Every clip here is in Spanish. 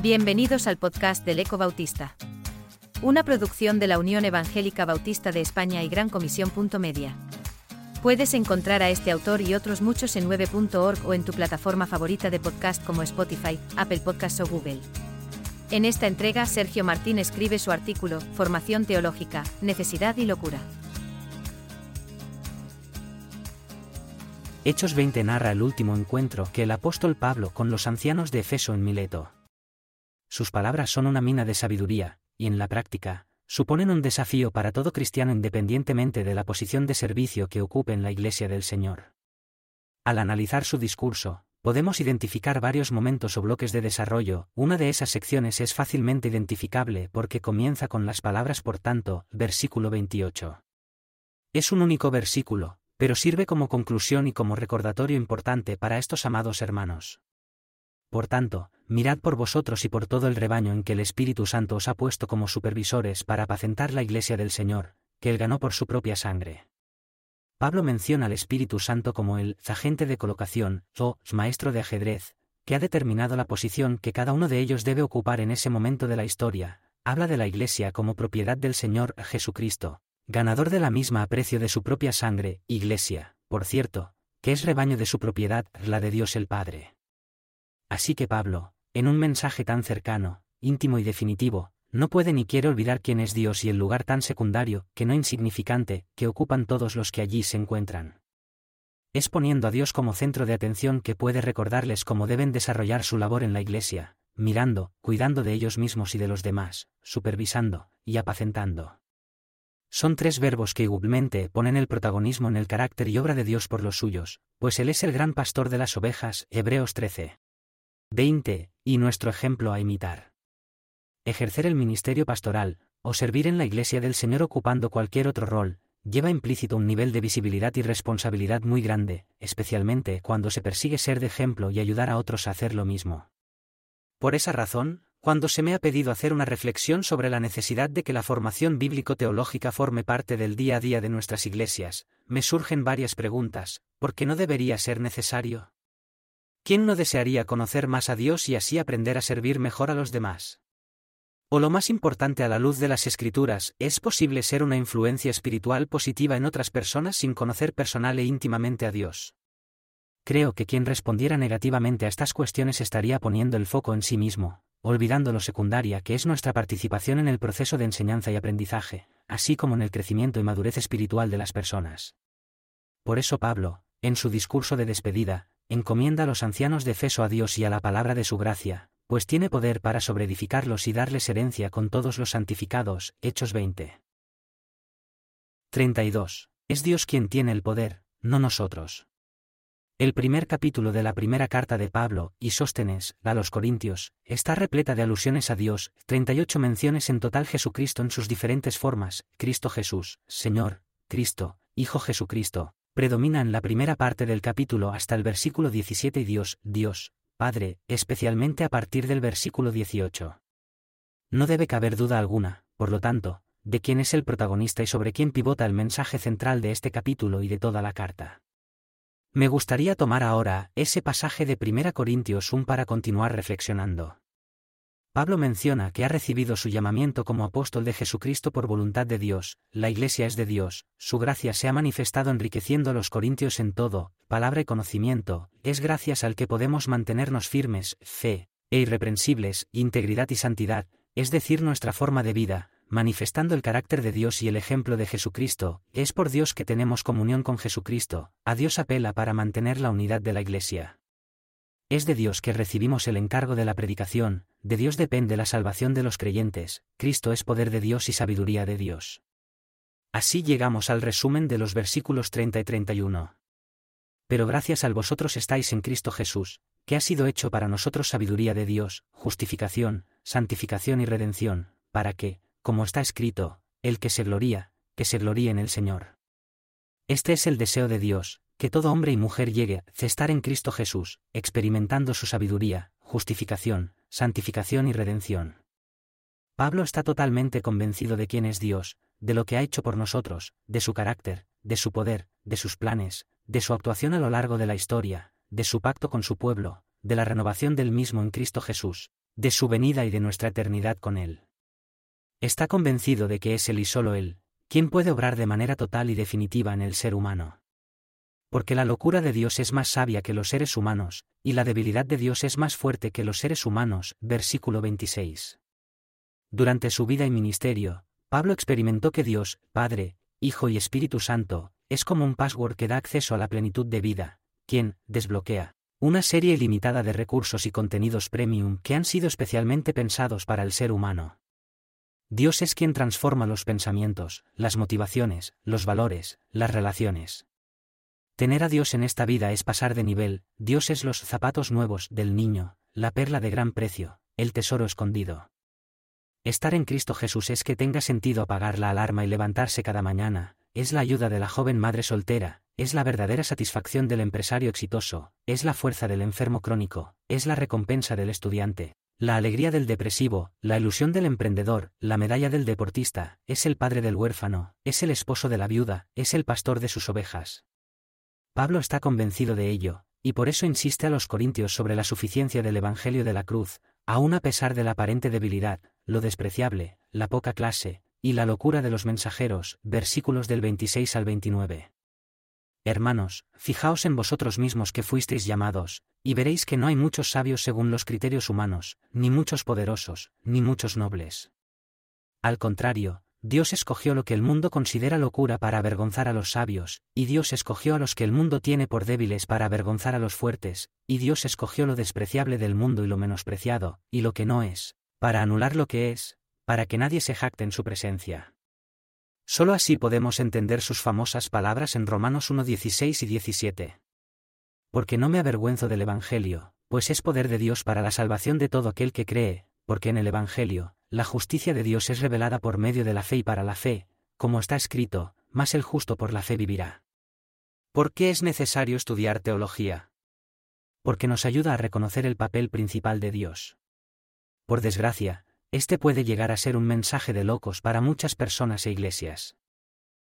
Bienvenidos al podcast del Eco Bautista. Una producción de la Unión Evangélica Bautista de España y Gran Comisión. Media. Puedes encontrar a este autor y otros muchos en 9.org o en tu plataforma favorita de podcast como Spotify, Apple Podcasts o Google. En esta entrega, Sergio Martín escribe su artículo, Formación Teológica, Necesidad y Locura. Hechos 20 narra el último encuentro que el apóstol Pablo con los ancianos de Efeso en Mileto. Sus palabras son una mina de sabiduría, y en la práctica, suponen un desafío para todo cristiano independientemente de la posición de servicio que ocupe en la Iglesia del Señor. Al analizar su discurso, podemos identificar varios momentos o bloques de desarrollo, una de esas secciones es fácilmente identificable porque comienza con las palabras por tanto, versículo 28. Es un único versículo, pero sirve como conclusión y como recordatorio importante para estos amados hermanos. Por tanto, mirad por vosotros y por todo el rebaño en que el Espíritu Santo os ha puesto como supervisores para apacentar la iglesia del Señor, que él ganó por su propia sangre. Pablo menciona al Espíritu Santo como el agente de colocación, o maestro de ajedrez, que ha determinado la posición que cada uno de ellos debe ocupar en ese momento de la historia, habla de la Iglesia como propiedad del Señor Jesucristo, ganador de la misma aprecio de su propia sangre, Iglesia, por cierto, que es rebaño de su propiedad, la de Dios el Padre. Así que Pablo, en un mensaje tan cercano, íntimo y definitivo, no puede ni quiere olvidar quién es Dios y el lugar tan secundario, que no insignificante, que ocupan todos los que allí se encuentran. Es poniendo a Dios como centro de atención que puede recordarles cómo deben desarrollar su labor en la Iglesia, mirando, cuidando de ellos mismos y de los demás, supervisando, y apacentando. Son tres verbos que igualmente ponen el protagonismo en el carácter y obra de Dios por los suyos, pues Él es el gran pastor de las ovejas, Hebreos 13. 20. Y nuestro ejemplo a imitar. Ejercer el ministerio pastoral, o servir en la Iglesia del Señor ocupando cualquier otro rol, lleva implícito un nivel de visibilidad y responsabilidad muy grande, especialmente cuando se persigue ser de ejemplo y ayudar a otros a hacer lo mismo. Por esa razón, cuando se me ha pedido hacer una reflexión sobre la necesidad de que la formación bíblico-teológica forme parte del día a día de nuestras iglesias, me surgen varias preguntas, ¿por qué no debería ser necesario? ¿Quién no desearía conocer más a Dios y así aprender a servir mejor a los demás? O lo más importante a la luz de las escrituras, ¿es posible ser una influencia espiritual positiva en otras personas sin conocer personal e íntimamente a Dios? Creo que quien respondiera negativamente a estas cuestiones estaría poniendo el foco en sí mismo, olvidando lo secundaria que es nuestra participación en el proceso de enseñanza y aprendizaje, así como en el crecimiento y madurez espiritual de las personas. Por eso Pablo, en su discurso de despedida, encomienda a los ancianos de Efeso a Dios y a la palabra de su gracia, pues tiene poder para sobreedificarlos y darles herencia con todos los santificados. Hechos 20. 32. Es Dios quien tiene el poder, no nosotros. El primer capítulo de la primera carta de Pablo y Sóstenes a los Corintios está repleta de alusiones a Dios, 38 menciones en total Jesucristo en sus diferentes formas, Cristo Jesús, Señor, Cristo, Hijo Jesucristo, predomina en la primera parte del capítulo hasta el versículo 17 y Dios, Dios, Padre, especialmente a partir del versículo 18. No debe caber duda alguna, por lo tanto, de quién es el protagonista y sobre quién pivota el mensaje central de este capítulo y de toda la carta. Me gustaría tomar ahora ese pasaje de 1 Corintios 1 para continuar reflexionando. Pablo menciona que ha recibido su llamamiento como apóstol de Jesucristo por voluntad de Dios, la Iglesia es de Dios, su gracia se ha manifestado enriqueciendo a los corintios en todo, palabra y conocimiento, es gracias al que podemos mantenernos firmes, fe, e irreprensibles, integridad y santidad, es decir, nuestra forma de vida, manifestando el carácter de Dios y el ejemplo de Jesucristo, es por Dios que tenemos comunión con Jesucristo, a Dios apela para mantener la unidad de la Iglesia. Es de Dios que recibimos el encargo de la predicación, de Dios depende la salvación de los creyentes, Cristo es poder de Dios y sabiduría de Dios. Así llegamos al resumen de los versículos 30 y 31. Pero gracias al vosotros estáis en Cristo Jesús, que ha sido hecho para nosotros sabiduría de Dios, justificación, santificación y redención, para que, como está escrito, el que se gloría, que se gloríe en el Señor. Este es el deseo de Dios, que todo hombre y mujer llegue a estar en Cristo Jesús, experimentando su sabiduría, justificación, santificación y redención. Pablo está totalmente convencido de quién es Dios, de lo que ha hecho por nosotros, de su carácter, de su poder, de sus planes, de su actuación a lo largo de la historia, de su pacto con su pueblo, de la renovación del mismo en Cristo Jesús, de su venida y de nuestra eternidad con Él. Está convencido de que es Él y solo Él, quien puede obrar de manera total y definitiva en el ser humano. Porque la locura de Dios es más sabia que los seres humanos, y la debilidad de Dios es más fuerte que los seres humanos. Versículo 26. Durante su vida y ministerio, Pablo experimentó que Dios, Padre, Hijo y Espíritu Santo, es como un password que da acceso a la plenitud de vida, quien, desbloquea, una serie ilimitada de recursos y contenidos premium que han sido especialmente pensados para el ser humano. Dios es quien transforma los pensamientos, las motivaciones, los valores, las relaciones. Tener a Dios en esta vida es pasar de nivel, Dios es los zapatos nuevos del niño, la perla de gran precio, el tesoro escondido. Estar en Cristo Jesús es que tenga sentido apagar la alarma y levantarse cada mañana, es la ayuda de la joven madre soltera, es la verdadera satisfacción del empresario exitoso, es la fuerza del enfermo crónico, es la recompensa del estudiante, la alegría del depresivo, la ilusión del emprendedor, la medalla del deportista, es el padre del huérfano, es el esposo de la viuda, es el pastor de sus ovejas. Pablo está convencido de ello, y por eso insiste a los corintios sobre la suficiencia del Evangelio de la cruz, aun a pesar de la aparente debilidad, lo despreciable, la poca clase, y la locura de los mensajeros, versículos del 26 al 29. Hermanos, fijaos en vosotros mismos que fuisteis llamados, y veréis que no hay muchos sabios según los criterios humanos, ni muchos poderosos, ni muchos nobles. Al contrario, Dios escogió lo que el mundo considera locura para avergonzar a los sabios, y Dios escogió a los que el mundo tiene por débiles para avergonzar a los fuertes, y Dios escogió lo despreciable del mundo y lo menospreciado, y lo que no es, para anular lo que es, para que nadie se jacte en su presencia. Solo así podemos entender sus famosas palabras en Romanos 1.16 y 17. Porque no me avergüenzo del Evangelio, pues es poder de Dios para la salvación de todo aquel que cree, porque en el Evangelio, la justicia de Dios es revelada por medio de la fe y para la fe, como está escrito, más el justo por la fe vivirá. ¿Por qué es necesario estudiar teología? Porque nos ayuda a reconocer el papel principal de Dios. Por desgracia, este puede llegar a ser un mensaje de locos para muchas personas e iglesias.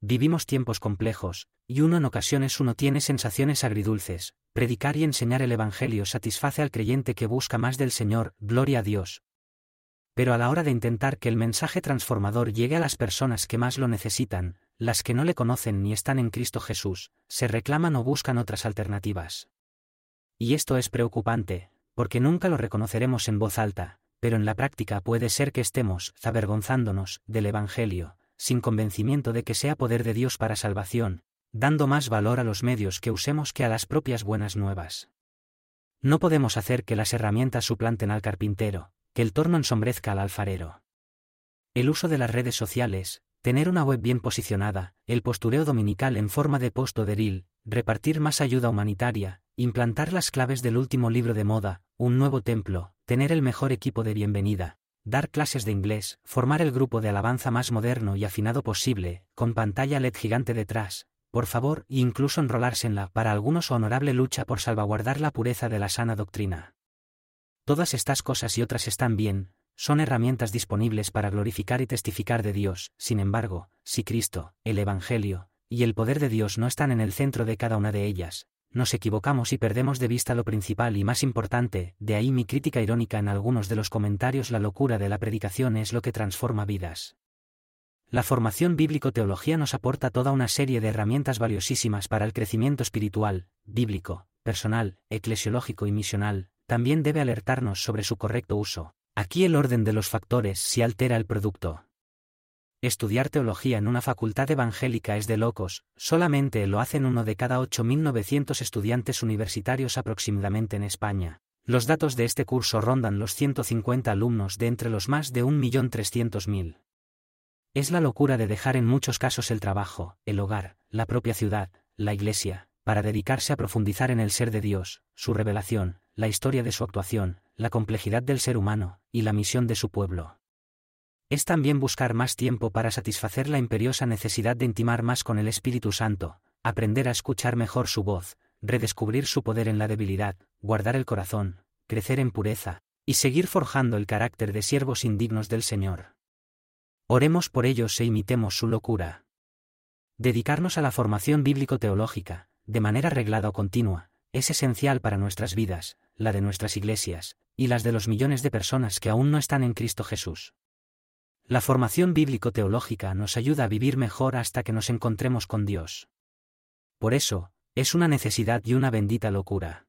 Vivimos tiempos complejos, y uno en ocasiones uno tiene sensaciones agridulces, predicar y enseñar el Evangelio satisface al creyente que busca más del Señor, gloria a Dios. Pero a la hora de intentar que el mensaje transformador llegue a las personas que más lo necesitan, las que no le conocen ni están en Cristo Jesús, se reclaman o buscan otras alternativas. Y esto es preocupante, porque nunca lo reconoceremos en voz alta, pero en la práctica puede ser que estemos avergonzándonos del Evangelio, sin convencimiento de que sea poder de Dios para salvación, dando más valor a los medios que usemos que a las propias buenas nuevas. No podemos hacer que las herramientas suplanten al carpintero, que el torno ensombrezca al alfarero. El uso de las redes sociales, tener una web bien posicionada, el postureo dominical en forma de post o repartir más ayuda humanitaria, implantar las claves del último libro de moda, un nuevo templo, tener el mejor equipo de bienvenida, dar clases de inglés, formar el grupo de alabanza más moderno y afinado posible, con pantalla LED gigante detrás, por favor, incluso enrolarse en la, para algunos, honorable lucha por salvaguardar la pureza de la sana doctrina. Todas estas cosas y otras están bien, son herramientas disponibles para glorificar y testificar de Dios, sin embargo, si Cristo, el Evangelio, y el poder de Dios no están en el centro de cada una de ellas, nos equivocamos y perdemos de vista lo principal y más importante, de ahí mi crítica irónica en algunos de los comentarios. La locura de la predicación es lo que transforma vidas. La formación bíblico-teología nos aporta toda una serie de herramientas valiosísimas para el crecimiento espiritual, bíblico, personal, eclesiológico y misional, también debe alertarnos sobre su correcto uso. Aquí el orden de los factores si altera el producto. Estudiar teología en una facultad evangélica es de locos, solamente lo hacen uno de cada 8.900 estudiantes universitarios aproximadamente en España. Los datos de este curso rondan los 150 alumnos de entre los más de 1.300.000. Es la locura de dejar en muchos casos el trabajo, el hogar, la propia ciudad, la iglesia, para dedicarse a profundizar en el ser de Dios, su revelación, la historia de su actuación, la complejidad del ser humano, y la misión de su pueblo es también buscar más tiempo para satisfacer la imperiosa necesidad de intimar más con el Espíritu Santo, aprender a escuchar mejor su voz, redescubrir su poder en la debilidad, guardar el corazón, crecer en pureza, y seguir forjando el carácter de siervos indignos del Señor. Oremos por ellos e imitemos su locura. Dedicarnos a la formación bíblico-teológica, de manera reglada o continua, es esencial para nuestras vidas, la de nuestras iglesias, y las de los millones de personas que aún no están en Cristo Jesús. La formación bíblico-teológica nos ayuda a vivir mejor hasta que nos encontremos con Dios. Por eso, es una necesidad y una bendita locura.